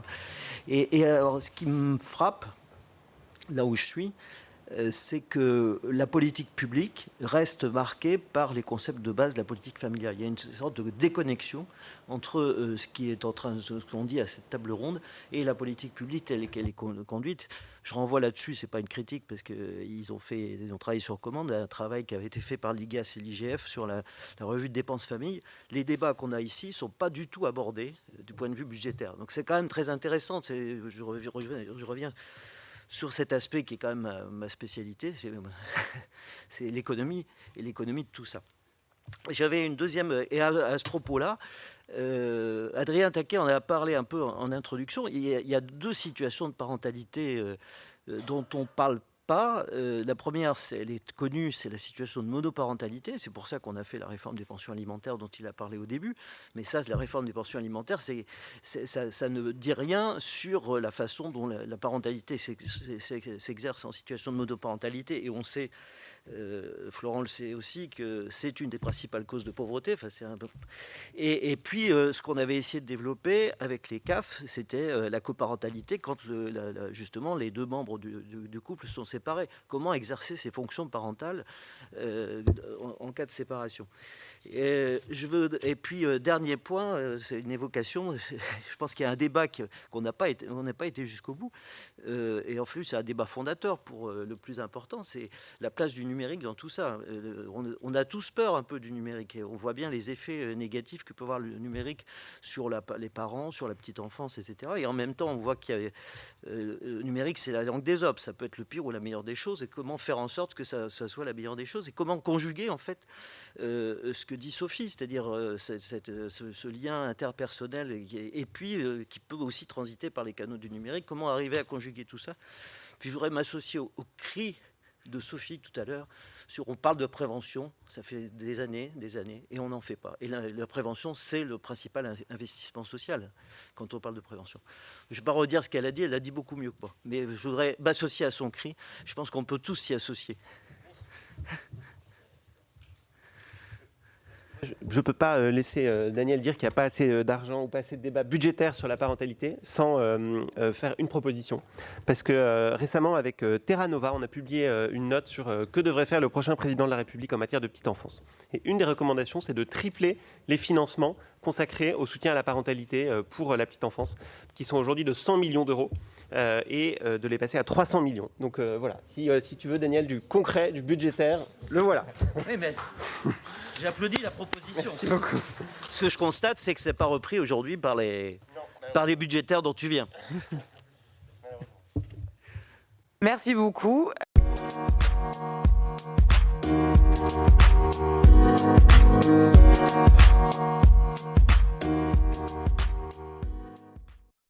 Et, alors ce qui me frappe, là où je suis, euh, c'est que la politique publique reste marquée par les concepts de base de la politique familiale. Il y a une sorte de déconnexion entre euh, ce qui est en train, qu'on dit à cette table ronde, et la politique publique telle qu'elle est conduite. Je renvoie là-dessus, c'est pas une critique parce qu'ils ont fait, ont travaillé sur commande, un travail qui avait été fait par l'IGAS et l'IGF sur la, revue de dépenses famille. Les débats qu'on a ici sont pas du tout abordés euh, du point de vue budgétaire. Donc c'est quand même très intéressant. Je reviens sur cet aspect qui est quand même ma, spécialité, c'est l'économie et l'économie de tout ça. J'avais une deuxième, et à, ce propos-là, euh, Adrien Taquet en a parlé un peu en, introduction, il y, a, deux situations de parentalité euh, euh, dont on parle Euh, la première, elle est connue, c'est la situation de monoparentalité. C'est pour ça qu'on a fait la réforme des pensions alimentaires dont il a parlé au début. Mais ça, la réforme des pensions alimentaires, ça, ne dit rien sur la façon dont la, parentalité s'exerce en situation de monoparentalité. Et on sait euh, Florent le sait aussi, que c'est une des principales causes de pauvreté. Et, puis, euh, ce qu'on avait essayé de développer avec les CAF, c'était euh, la coparentalité quand justement les deux membres du, couple sont séparés. Comment exercer ces fonctions parentales en, cas de séparation? Et, puis, dernier point, c'est une évocation. Je pense qu'il y a un débat qu'on n'a pas été, jusqu'au bout. Et en plus, c'est un débat fondateur pour le plus important, c'est la place du numérique dans tout ça. Euh, on, a tous peur un peu du numérique et on voit bien les effets euh, négatifs que peut avoir le numérique sur la, les parents, sur la petite enfance, etc. Et en même temps, on voit qu'il y euh, le numérique, c'est la langue des hommes. Ça peut être le pire ou la meilleure des choses. Et comment faire en sorte que ça, soit la meilleure des choses? Et comment conjuguer en fait ce que dit Sophie, c'est-à-dire ce, lien interpersonnel et, puis qui peut aussi transiter par les canaux du numérique? Comment arriver à conjuguer tout ça? Puis je voudrais m'associer au cri de Sophie tout à l'heure on parle de prévention, ça fait des années, des années, et on n'en fait pas. Et la, la prévention, c'est le principal in- investissement social quand on parle de prévention. Je ne vais pas redire ce qu'elle a dit, elle a dit beaucoup mieux que moi. Mais je voudrais m'associer à son cri. Je pense qu'on peut tous s'y associer. Je ne peux pas euh, laisser euh, Daniel dire qu'il n'y a pas assez euh, d'argent ou pas assez de débat budgétaire sur la parentalité sans faire une proposition. Parce que récemment, avec Terra Nova, on a publié une note sur que devrait faire le prochain président de la République en matière de petite enfance. Et une des recommandations, c'est de tripler les financements consacrés au soutien à la parentalité euh, pour la petite enfance, qui sont aujourd'hui de 100 millions d'euros, euh, et euh, de les passer à 300 millions. Donc euh, voilà, si, euh, si tu veux, Daniel, du concret, du budgétaire, le voilà. Oui, mais j'applaudis la proposition. Merci beaucoup. Ce que je constate, c'est que c'est pas repris aujourd'hui par les, par les budgétaires dont tu viens. Merci beaucoup.